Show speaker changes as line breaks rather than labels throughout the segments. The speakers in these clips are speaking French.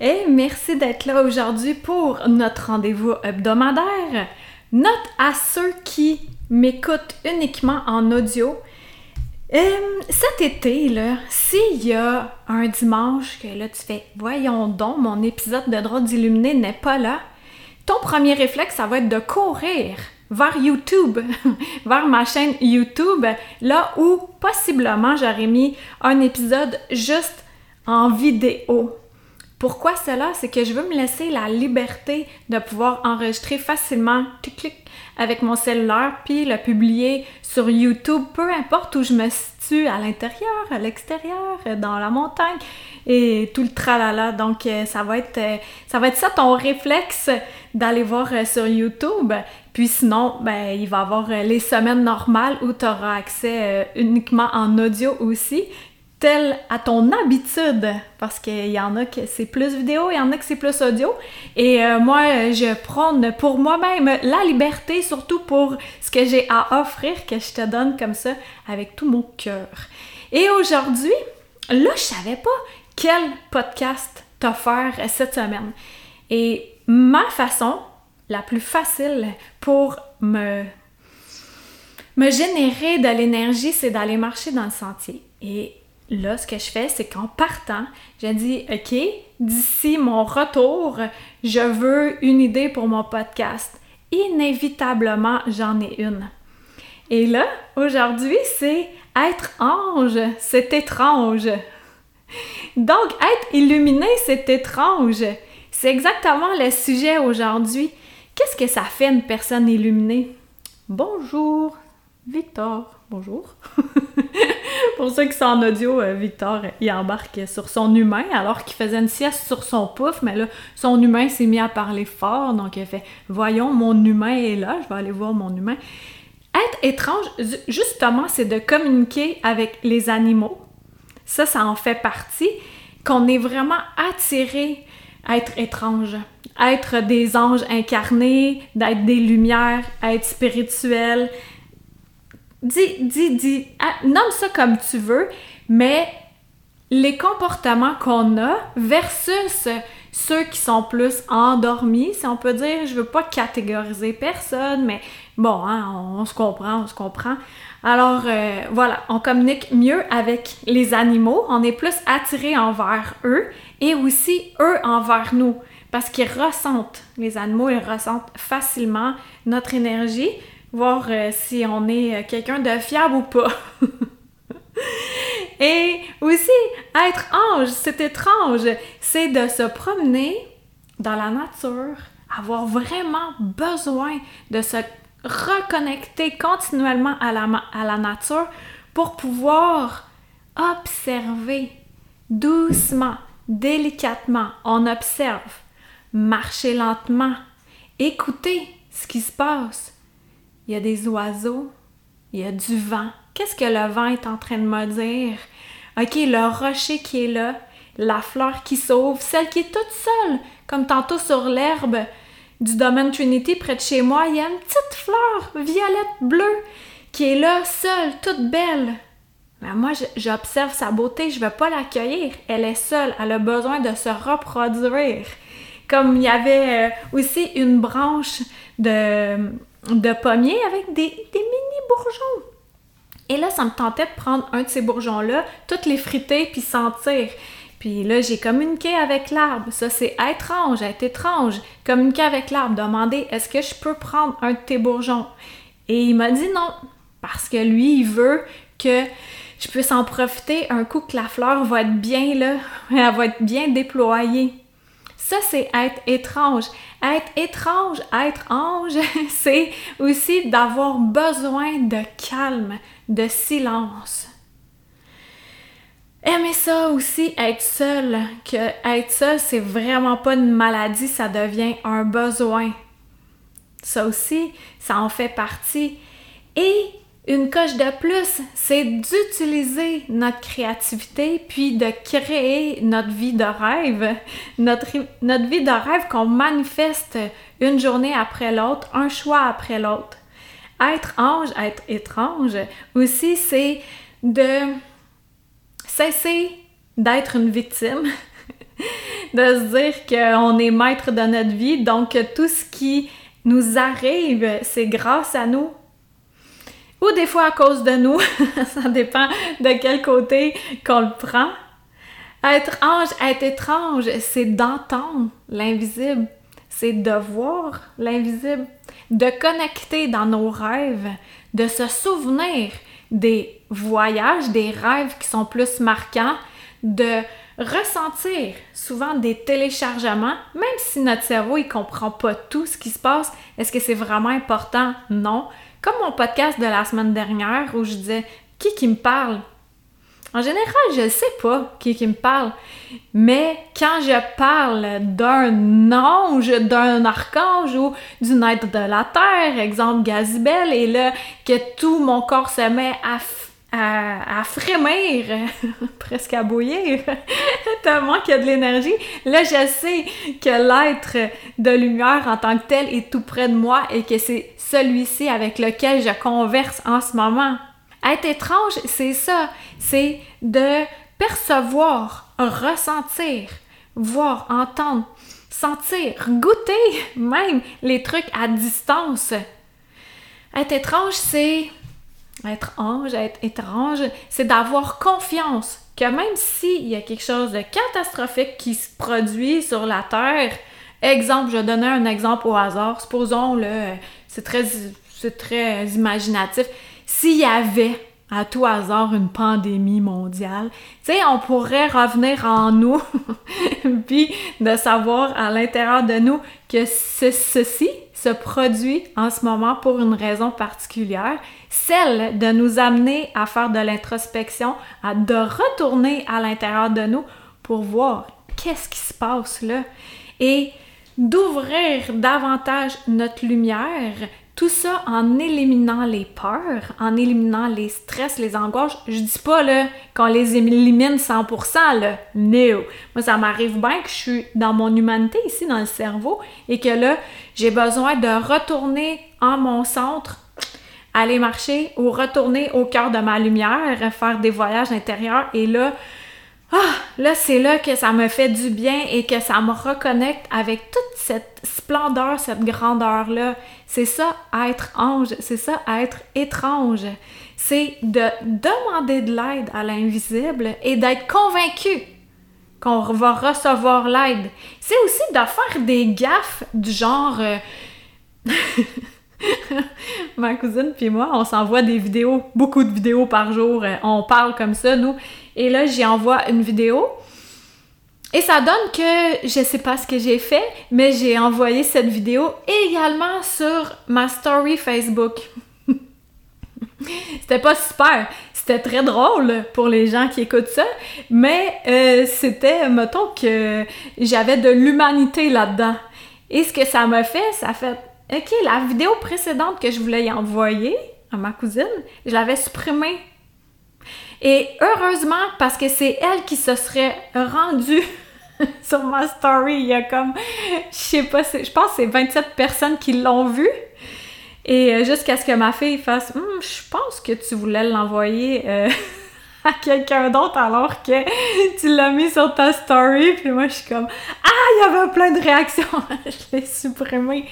Et merci d'être là aujourd'hui pour notre rendez-vous hebdomadaire. Note à ceux qui m'écoutent uniquement en audio. Euh, cet été, s'il y a un dimanche que là tu fais Voyons donc, mon épisode de Droit d'illuminé n'est pas là, ton premier réflexe, ça va être de courir vers YouTube, vers ma chaîne YouTube, là où possiblement j'aurais mis un épisode juste en vidéo. Pourquoi cela? C'est que je veux me laisser la liberté de pouvoir enregistrer facilement, clic, clic, avec mon cellulaire, puis le publier sur YouTube, peu importe où je me situe, à l'intérieur, à l'extérieur, dans la montagne, et tout le tralala. Donc, euh, ça va être, euh, ça va être ça ton réflexe d'aller voir euh, sur YouTube. Puis sinon, ben, il va y avoir les semaines normales où tu auras accès uniquement en audio aussi tel à ton habitude, parce qu'il y en a que c'est plus vidéo, il y en a que c'est plus audio. Et euh, moi, je prône pour moi-même la liberté, surtout pour ce que j'ai à offrir, que je te donne comme ça avec tout mon cœur. Et aujourd'hui, là, je savais pas quel podcast t'offrir cette semaine. Et ma façon la plus facile pour me me générer de l'énergie, c'est d'aller marcher dans le sentier. Et là, ce que je fais, c'est qu'en partant, j'ai dit, OK, d'ici mon retour, je veux une idée pour mon podcast. Inévitablement, j'en ai une. Et là, aujourd'hui, c'est être ange, c'est étrange. Donc, être illuminé, c'est étrange. C'est exactement le sujet aujourd'hui. Qu'est-ce que ça fait une personne illuminée? Bonjour, Victor. Bonjour. Pour ceux qui sont en audio, euh, Victor, il embarque sur son humain alors qu'il faisait une sieste sur son pouf, mais là, son humain s'est mis à parler fort, donc il fait Voyons, mon humain est là, je vais aller voir mon humain. Être étrange, justement, c'est de communiquer avec les animaux. Ça, ça en fait partie. Qu'on est vraiment attiré à être étrange, à être des anges incarnés, d'être des lumières, à être spirituel, dis, dis, dis, ah, nomme ça comme tu veux, mais les comportements qu'on a versus ceux qui sont plus endormis, si on peut dire, je veux pas catégoriser personne, mais bon, hein, on, se comprend, on se comprend. Alors euh, voilà, on communique mieux avec les animaux, on est plus attiré envers eux et aussi eux envers nous parce qu'ils ressentent, les animaux, ils ressentent facilement notre énergie, voir euh, si on est euh, quelqu'un de fiable ou pas. Et aussi, être ange, c'est étrange, c'est de se promener dans la nature, avoir vraiment besoin de se reconnecter continuellement à la, à la nature pour pouvoir observer doucement, délicatement. On observe, marcher lentement, écouter ce qui se passe, il y a des oiseaux, il y a du vent. Qu'est-ce que le vent est en train de me dire? OK, le rocher qui est là, la fleur qui sauve, celle qui est toute seule, comme tantôt sur l'herbe du domaine Trinity près de chez moi, il y a une petite fleur violette bleue qui est là, seule, toute belle. Mais moi, j'observe sa beauté, je ne vais pas l'accueillir. Elle est seule, elle a besoin de se reproduire. Comme il y avait euh, aussi une branche de, de pommiers avec des, mini bourgeons. Et là, ça me tentait de prendre un de ces bourgeons-là, toutes les friter puis sentir. Puis là, j'ai communiqué avec l'arbre. Ça, c'est étrange, être étrange. Communiquer avec l'arbre, demander est-ce que je peux prendre un de tes bourgeons? Et il m'a dit non, parce que lui, il veut que je puisse en profiter un coup que la fleur va être bien là, elle va être bien déployée. Ça, c'est être étrange. Être étrange, être ange, c'est aussi d'avoir besoin de calme, de silence. Aimer ça aussi, être seul, que être seul, c'est vraiment pas une maladie, ça devient un besoin. Ça aussi, ça en fait partie. Une coche de plus, c'est d'utiliser notre créativité puis de créer notre vie de rêve. Notre, notre vie de rêve qu'on manifeste une journée après l'autre, un choix après l'autre. Être ange, être étrange aussi, c'est de cesser d'être une victime, de se dire qu'on est maître de notre vie, donc tout ce qui nous arrive, c'est grâce à nous, ou des fois à cause de nous, ça dépend de quel côté qu'on le prend. Être ange, être étrange, c'est d'entendre l'invisible, c'est de voir l'invisible, de connecter dans nos rêves, de se souvenir des voyages, des rêves qui sont plus marquants, de ressentir souvent des téléchargements, même si notre cerveau il comprend pas tout ce qui se passe. Est-ce que c'est vraiment important? Non. Comme mon podcast de la semaine dernière où je disais qui qui me parle? En général, je ne sais pas qui qui me parle, mais quand je parle d'un ange, d'un archange ou d'une être de la terre, exemple Gazibel, et là que tout mon corps se met à à, frémir, presque à bouillir, tellement qu'il y a de l'énergie. Là, je sais que l'être de lumière en tant que tel est tout près de moi et que c'est celui-ci avec lequel je converse en ce moment. Être étrange, c'est ça, c'est de percevoir, ressentir, voir, entendre, sentir, goûter même les trucs à distance. Être étrange, c'est être ange, être étrange, c'est d'avoir confiance que même s'il y a quelque chose de catastrophique qui se produit sur la Terre, exemple, je donnais un exemple au hasard, supposons, le c'est très, imaginatif, s'il y avait à tout hasard une pandémie mondiale, tu sais, on pourrait revenir en nous, puis de savoir à l'intérieur de nous que ceci se produit en ce moment pour une raison particulière, celle de nous amener à faire de l'introspection, à de retourner à l'intérieur de nous pour voir qu'est-ce qui se passe là. Et d'ouvrir davantage notre lumière tout ça en éliminant les peurs, en éliminant les stress, les angoisses. Je dis pas là qu'on les élimine 100% là, no. Moi ça m'arrive bien que je suis dans mon humanité ici dans le cerveau et que là j'ai besoin de retourner en mon centre, aller marcher ou retourner au cœur de ma lumière, faire des voyages intérieurs et là ah, là, c'est là que ça me fait du bien et que ça me reconnecte avec toute cette splendeur, cette grandeur-là. C'est ça, être ange, c'est ça, être étrange. C'est de demander de l'aide à l'invisible et d'être convaincu qu'on va recevoir l'aide. C'est aussi de faire des gaffes du genre... Euh, Ma cousine puis moi, on s'envoie des vidéos, beaucoup de vidéos par jour. Euh, on parle comme ça, nous. Et là, j'y envoie une vidéo. Et ça donne que je sais pas ce que j'ai fait, mais j'ai envoyé cette vidéo également sur ma story Facebook. c'était pas super, c'était très drôle pour les gens qui écoutent ça, mais euh, c'était, mettons que j'avais de l'humanité là-dedans. Et ce que ça m'a fait, ça fait, ok, la vidéo précédente que je voulais y envoyer à ma cousine, je l'avais supprimée et heureusement, parce que c'est elle qui se serait rendue sur ma story, il y a comme, je sais pas, je pense que c'est 27 personnes qui l'ont vue. Et euh, jusqu'à ce que ma fille fasse, hum, je pense que tu voulais l'envoyer euh, à quelqu'un d'autre alors que tu l'as mis sur ta story. Puis moi, je suis comme, ah, il y avait plein de réactions. je l'ai supprimé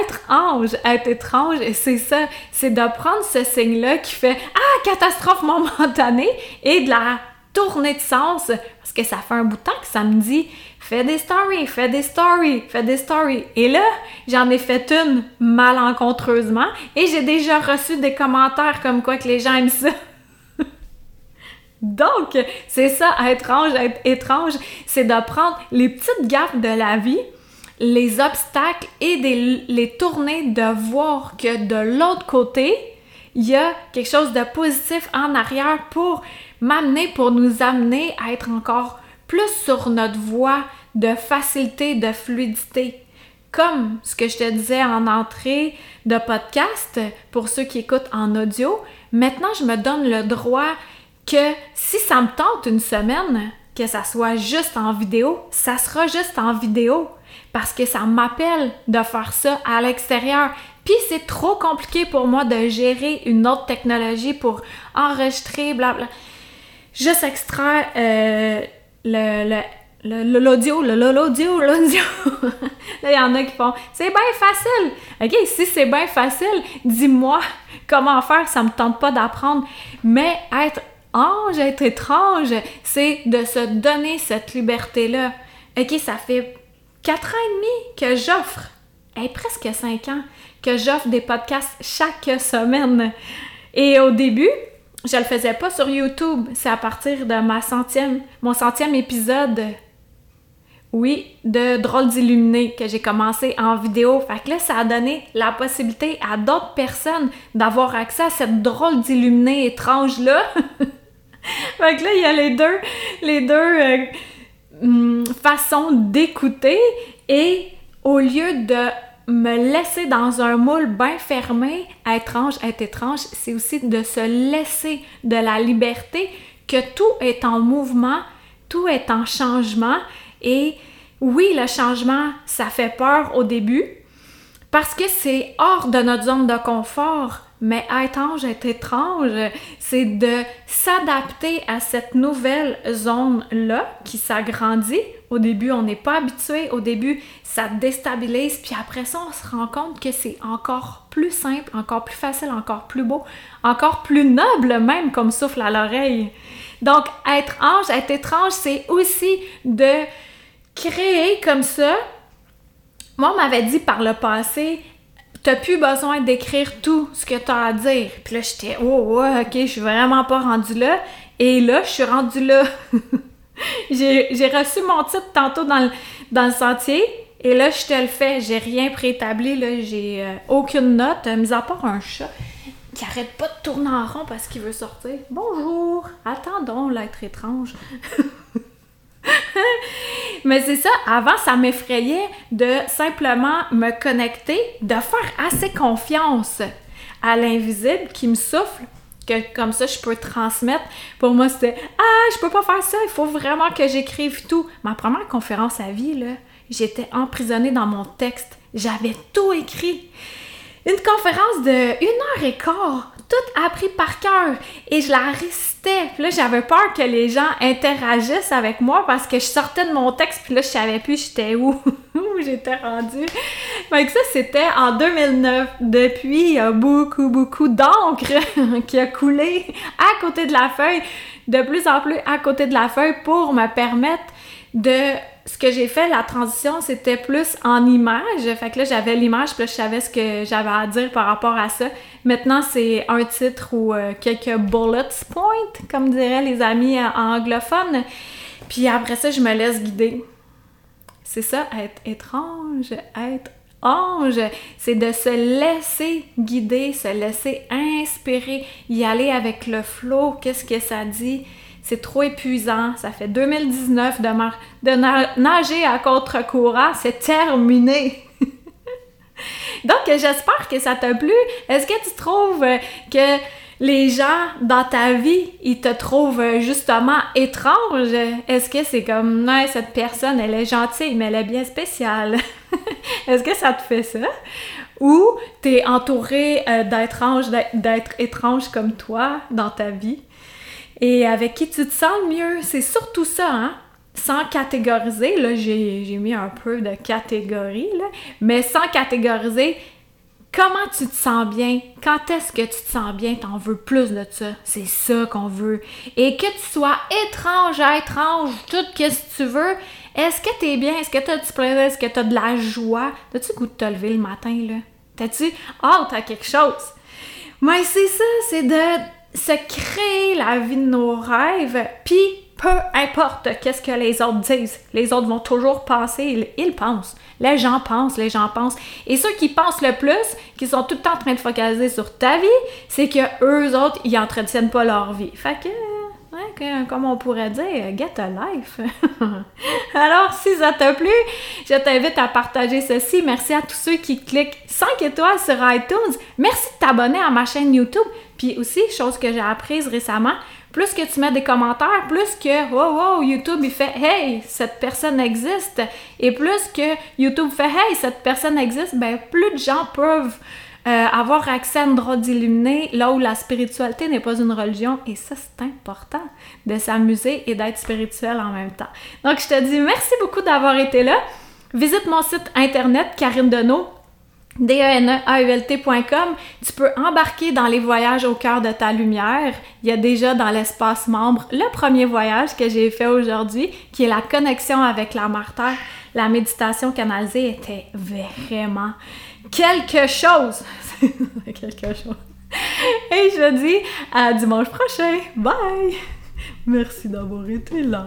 être ange, être étrange, c'est ça, c'est de prendre ce signe-là qui fait Ah, catastrophe momentanée et de la tourner de sens parce que ça fait un bout de temps que ça me dit fais des stories, fais des stories, fais des stories. Et là, j'en ai fait une malencontreusement et j'ai déjà reçu des commentaires comme quoi que les gens aiment ça. Donc, c'est ça, être ange, être étrange, c'est de prendre les petites gaffes de la vie les obstacles et les tourner de voir que de l'autre côté, il y a quelque chose de positif en arrière pour m'amener pour nous amener à être encore plus sur notre voie de facilité, de fluidité. Comme ce que je te disais en entrée de podcast, pour ceux qui écoutent en audio, maintenant je me donne le droit que si ça me tente une semaine, que ça soit juste en vidéo, ça sera juste en vidéo parce que ça m'appelle de faire ça à l'extérieur. Puis c'est trop compliqué pour moi de gérer une autre technologie pour enregistrer, blabla. Juste extraire euh, le, l'audio, l'audio, l'audio. Là, il y en a qui font c'est bien facile. OK, si c'est bien facile, dis-moi comment faire, ça me tente pas d'apprendre. Mais être ange, être étrange, c'est de se donner cette liberté-là. OK, ça fait quatre ans et demi que j'offre, et presque cinq ans, que j'offre des podcasts chaque semaine. Et au début, je le faisais pas sur YouTube. C'est à partir de ma centième, mon centième épisode oui, de Drôles d'illuminés que j'ai commencé en vidéo. Fait que là, ça a donné la possibilité à d'autres personnes d'avoir accès à cette drôle d'illuminé étrange-là. fait que là, il y a les deux, euh, hum, façons d'écouter et au lieu de me laisser dans un moule bien fermé, étrange, être étrange, c'est aussi de se laisser de la liberté, que tout est en mouvement, tout est en changement et oui, le changement, ça fait peur au début parce que c'est hors de notre zone de confort. Mais être ange, être étrange, c'est de s'adapter à cette nouvelle zone-là qui s'agrandit. Au début, on n'est pas habitué. Au début, ça déstabilise. Puis après ça, on se rend compte que c'est encore plus simple, encore plus facile, encore plus beau, encore plus noble même comme souffle à l'oreille. Donc, être ange, être étrange, c'est aussi de créer comme ça. Moi, on m'avait dit par le passé, t'as plus besoin d'écrire tout ce que t'as à dire. Puis là, j'étais, oh, ouais, ok, je suis vraiment pas rendue là. Et là, je suis rendue là. j'ai reçu mon titre tantôt dans le, dans le sentier. Et là, je te le fais. J'ai rien préétabli, là. J'ai euh, aucune note, mis à part un chat qui arrête pas de tourner en rond parce qu'il veut sortir. Bonjour! Attendons l'être étrange. Mais c'est ça, avant, ça m'effrayait de simplement me connecter, de faire assez confiance à l'invisible qui me souffle, que comme ça je peux transmettre. Pour moi, c'était Ah, je peux pas faire ça, il faut vraiment que j'écrive tout. Ma première conférence à vie, j'étais emprisonnée dans mon texte. J'avais tout écrit. Une conférence de une heure et quart, tout appris par cœur. Et je la récitais. Puis là, j'avais peur que les gens interagissent avec moi parce que je sortais de mon texte, puis là, je savais plus j'étais où, j'étais rendue. Fait ça, c'était en 2009. Depuis, il y a beaucoup, beaucoup d'encre qui a coulé à côté de la feuille, de plus en plus à côté de la feuille pour me permettre de ce que j'ai fait, la transition, c'était plus en image. Fait que là, j'avais l'image, puis là, je savais ce que j'avais à dire par rapport à ça. Maintenant, c'est un titre ou euh, quelques bullet points, comme diraient les amis anglophones. Puis après ça, je me laisse guider. C'est ça, être étrange, être ange, c'est de se laisser guider, se laisser inspirer, y aller avec le flow, qu'est-ce que ça dit, c'est trop épuisant. Ça fait 2019 de, nager à contre-courant. C'est terminé. Donc, j'espère que ça t'a plu. Est-ce que tu trouves que les gens dans ta vie, ils te trouvent justement étrange? Est-ce que c'est comme, non, cette personne, elle est gentille, mais elle est bien spéciale? Est-ce que ça te fait ça? Ou t'es entouré euh, d'être étrange comme toi dans ta vie? Et avec qui tu te sens le mieux? C'est surtout ça, hein? Sans catégoriser, là, j'ai mis un peu de catégorie, là, mais sans catégoriser, comment tu te sens bien? Quand est-ce que tu te sens bien? T'en veux plus de ça. C'est ça qu'on veut. Et que tu sois étrange à étrange, tout ce que tu veux, est-ce que t'es bien? Est-ce que t'as du plaisir? Est-ce que t'as de la joie? T'as-tu goût de te lever le matin, là? T'as-tu hâte à quelque chose? Mais c'est ça, c'est de se créer la vie de nos rêves, puis peu importe qu'est-ce que les autres disent, les autres vont toujours penser, ils, pensent. Les gens pensent, les gens pensent. Et ceux qui pensent le plus, qui sont tout le temps en train de focaliser sur ta vie, c'est que eux autres, ils entretiennent pas leur vie. Fait que, comme on pourrait dire, get a life. Alors, si ça t'a plu, je t'invite à partager ceci. Merci à tous ceux qui cliquent 5 étoiles sur iTunes. Merci de t'abonner à ma chaîne YouTube. Puis aussi, chose que j'ai apprise récemment, plus que tu mets des commentaires, plus que wow, wow, YouTube il fait Hey, cette personne existe. Et plus que YouTube fait Hey, cette personne existe, ben plus de gens peuvent euh, avoir accès à une droite d'illuminé là où la spiritualité n'est pas une religion. Et ça, c'est important de s'amuser et d'être spirituel en même temps. Donc, je te dis merci beaucoup d'avoir été là. Visite mon site internet, Karine Deneau, D-E-N-E-A-U-L-T.com. Tu peux embarquer dans les voyages au cœur de ta lumière. Il y a déjà dans l'espace membre le premier voyage que j'ai fait aujourd'hui, qui est la connexion avec la Mère Terre. La méditation canalisée était vraiment quelque chose. quelque chose. Et je dis à dimanche prochain. Bye! Merci d'avoir été là.